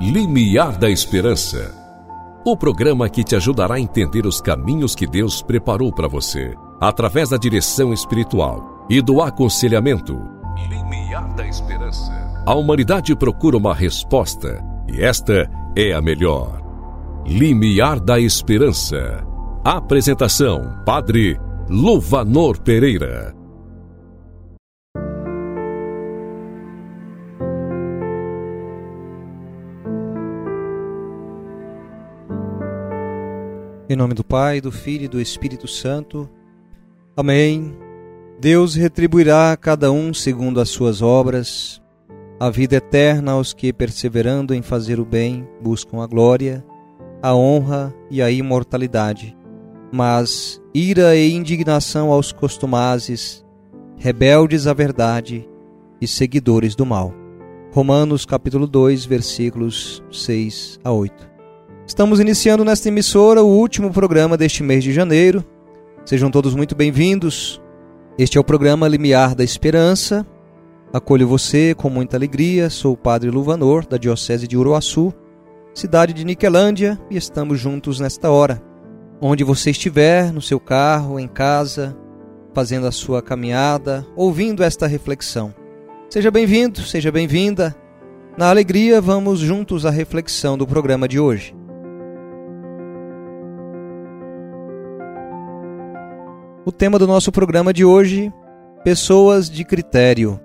Limiar da Esperança. O programa que te ajudará a entender os caminhos que Deus preparou para você, através da direção espiritual e do aconselhamento. Limiar da Esperança. A humanidade procura uma resposta e esta é a melhor. Limiar da Esperança. Apresentação: Padre Luvanor Pereira. Em nome do Pai, do Filho e do Espírito Santo. Amém. Deus retribuirá a cada um segundo as suas obras, a vida eterna aos que, perseverando em fazer o bem, buscam a glória, a honra e a imortalidade. Mas ira e indignação aos costumazes, rebeldes à verdade e seguidores do mal. Romanos capítulo 2, versículos 6 a 8. Estamos iniciando nesta emissora o último programa deste mês de janeiro. Sejam todos muito bem-vindos. Este é o programa Limiar da Esperança. Acolho você com muita alegria. Sou o Padre Luvanor, da Diocese de Uruaçu, cidade de Niquelândia, e estamos juntos nesta hora. Onde você estiver, no seu carro, em casa, fazendo a sua caminhada, ouvindo esta reflexão. Seja bem-vindo, seja bem-vinda. Na alegria, vamos juntos à reflexão do programa de hoje. O tema do nosso programa de hoje: pessoas de critério.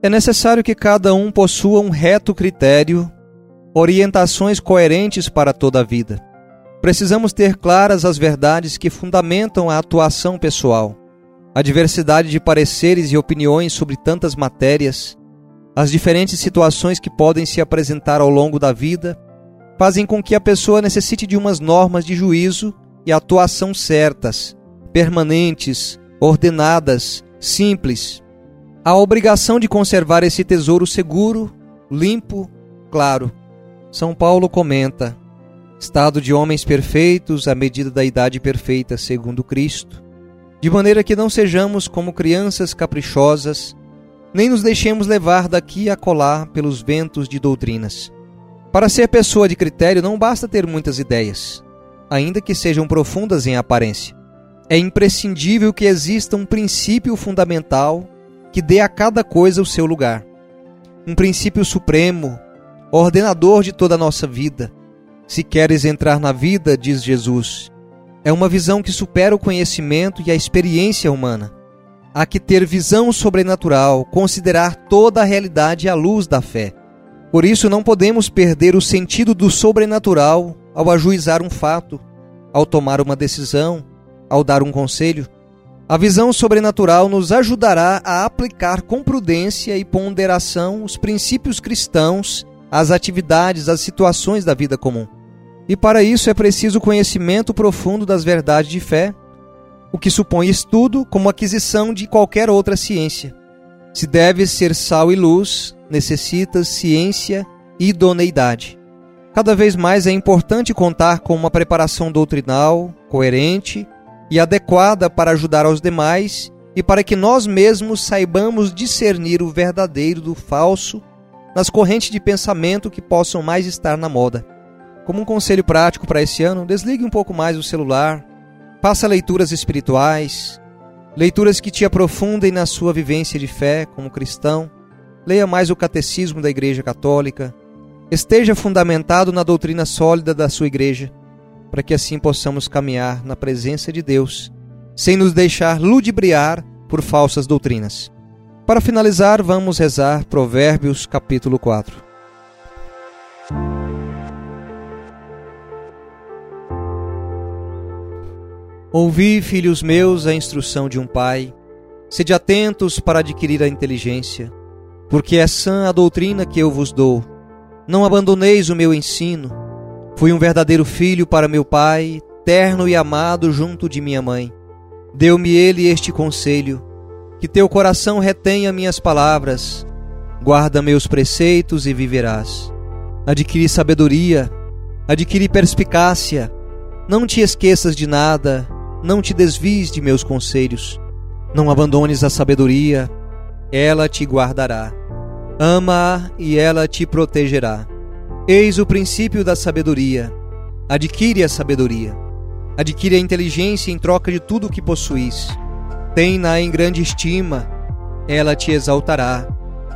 É necessário que cada um possua um reto critério, orientações coerentes para toda a vida. Precisamos ter claras as verdades que fundamentam a atuação pessoal. A diversidade de pareceres e opiniões sobre tantas matérias, as diferentes situações que podem se apresentar ao longo da vida, fazem com que a pessoa necessite de umas normas de juízo e atuação certas permanentes, ordenadas, simples. A obrigação de conservar esse tesouro seguro, limpo, claro. São Paulo comenta: estado de homens perfeitos à medida da idade perfeita, segundo Cristo, de maneira que não sejamos como crianças caprichosas, nem nos deixemos levar daqui a colar pelos ventos de doutrinas. Para ser pessoa de critério não basta ter muitas ideias, ainda que sejam profundas em aparência. É imprescindível que exista um princípio fundamental que dê a cada coisa o seu lugar. Um princípio supremo, ordenador de toda a nossa vida. Se queres entrar na vida, diz Jesus, é uma visão que supera o conhecimento e a experiência humana. Há que ter visão sobrenatural, considerar toda a realidade à luz da fé. Por isso, não podemos perder o sentido do sobrenatural ao ajuizar um fato, ao tomar uma decisão, ao dar um conselho, a visão sobrenatural nos ajudará a aplicar com prudência e ponderação os princípios cristãos às atividades, às situações da vida comum. E para isso é preciso conhecimento profundo das verdades de fé, o que supõe estudo como aquisição de qualquer outra ciência. Se deve ser sal e luz, necessita ciência e idoneidade. Cada vez mais é importante contar com uma preparação doutrinal coerente e adequada para ajudar aos demais e para que nós mesmos saibamos discernir o verdadeiro do falso nas correntes de pensamento que possam mais estar na moda. Como um conselho prático para esse ano, desligue um pouco mais o celular, faça leituras espirituais, leituras que te aprofundem na sua vivência de fé como cristão, leia mais o catecismo da Igreja Católica, esteja fundamentado na doutrina sólida da sua igreja para que assim possamos caminhar na presença de Deus, sem nos deixar ludibriar por falsas doutrinas. Para finalizar, vamos rezar Provérbios capítulo 4. Ouvi, filhos meus, a instrução de um pai. Sede atentos para adquirir a inteligência, porque é sã a doutrina que eu vos dou. Não abandoneis o meu ensino Fui um verdadeiro filho para meu pai, terno e amado junto de minha mãe. Deu-me ele este conselho: que teu coração retenha minhas palavras, guarda meus preceitos e viverás. Adquiri sabedoria, adquiri perspicácia. Não te esqueças de nada, não te desvies de meus conselhos. Não abandones a sabedoria, ela te guardará. Ama-a e ela te protegerá. Eis o princípio da sabedoria. Adquire a sabedoria. Adquire a inteligência em troca de tudo o que possuis. Tem-na em grande estima. Ela te exaltará.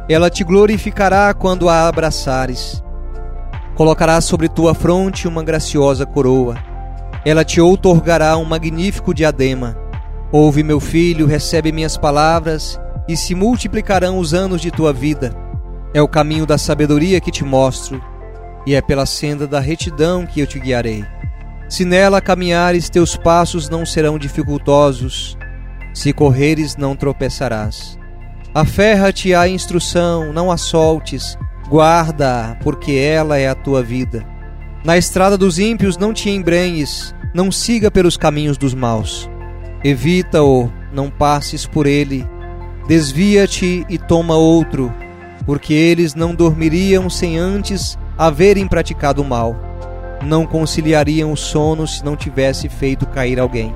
Ela te glorificará quando a abraçares. Colocará sobre tua fronte uma graciosa coroa. Ela te outorgará um magnífico diadema. Ouve, meu filho, recebe minhas palavras, e se multiplicarão os anos de tua vida. É o caminho da sabedoria que te mostro e é pela senda da retidão que eu te guiarei. Se nela caminhares, teus passos não serão dificultosos, se correres, não tropeçarás. Aferra-te à instrução, não a soltes, guarda-a, porque ela é a tua vida. Na estrada dos ímpios não te embrenhes, não siga pelos caminhos dos maus. Evita-o, não passes por ele. Desvia-te e toma outro, porque eles não dormiriam sem antes haverem praticado mal. Não conciliariam o sono se não tivesse feito cair alguém.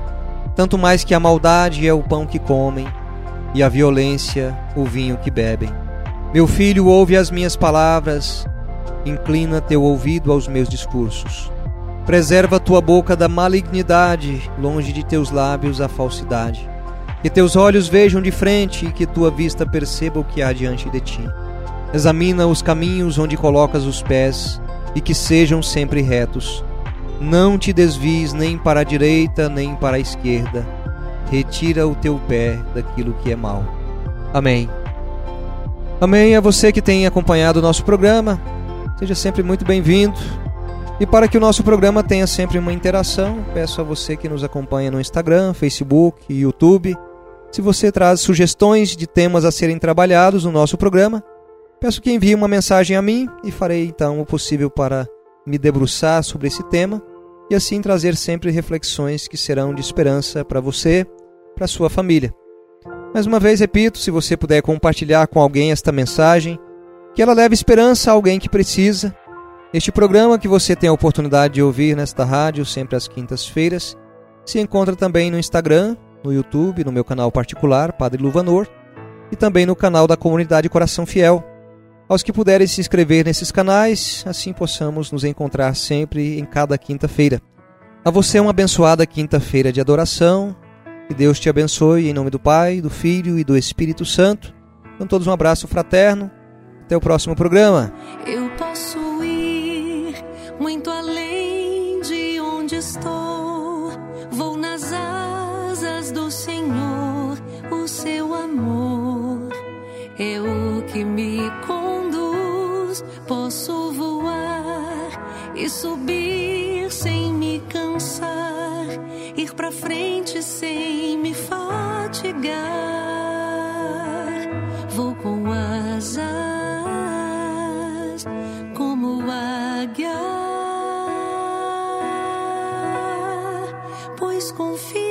Tanto mais que a maldade é o pão que comem, e a violência o vinho que bebem. Meu filho, ouve as minhas palavras, inclina teu ouvido aos meus discursos. Preserva tua boca da malignidade, longe de teus lábios a falsidade. Que teus olhos vejam de frente e que tua vista perceba o que há diante de ti. Examina os caminhos onde colocas os pés e que sejam sempre retos. Não te desvies nem para a direita nem para a esquerda. Retira o teu pé daquilo que é mal. Amém. Amém a você que tem acompanhado o nosso programa. Seja sempre muito bem-vindo. E para que o nosso programa tenha sempre uma interação, peço a você que nos acompanha no Instagram, Facebook e YouTube. Se você traz sugestões de temas a serem trabalhados no nosso programa, Peço que envie uma mensagem a mim e farei então o possível para me debruçar sobre esse tema e assim trazer sempre reflexões que serão de esperança para você, para sua família. Mais uma vez repito, se você puder compartilhar com alguém esta mensagem, que ela leve esperança a alguém que precisa. Este programa que você tem a oportunidade de ouvir nesta rádio sempre às quintas-feiras se encontra também no Instagram, no YouTube, no meu canal particular, Padre Luvanor, e também no canal da comunidade Coração Fiel aos que puderem se inscrever nesses canais, assim possamos nos encontrar sempre em cada quinta-feira. A você uma abençoada quinta-feira de adoração. Que Deus te abençoe em nome do Pai, do Filho e do Espírito Santo. Então todos um abraço fraterno. Até o próximo programa. Eu posso ir muito voar e subir sem me cansar, ir para frente sem me fatigar. Vou com asas como águia, pois confio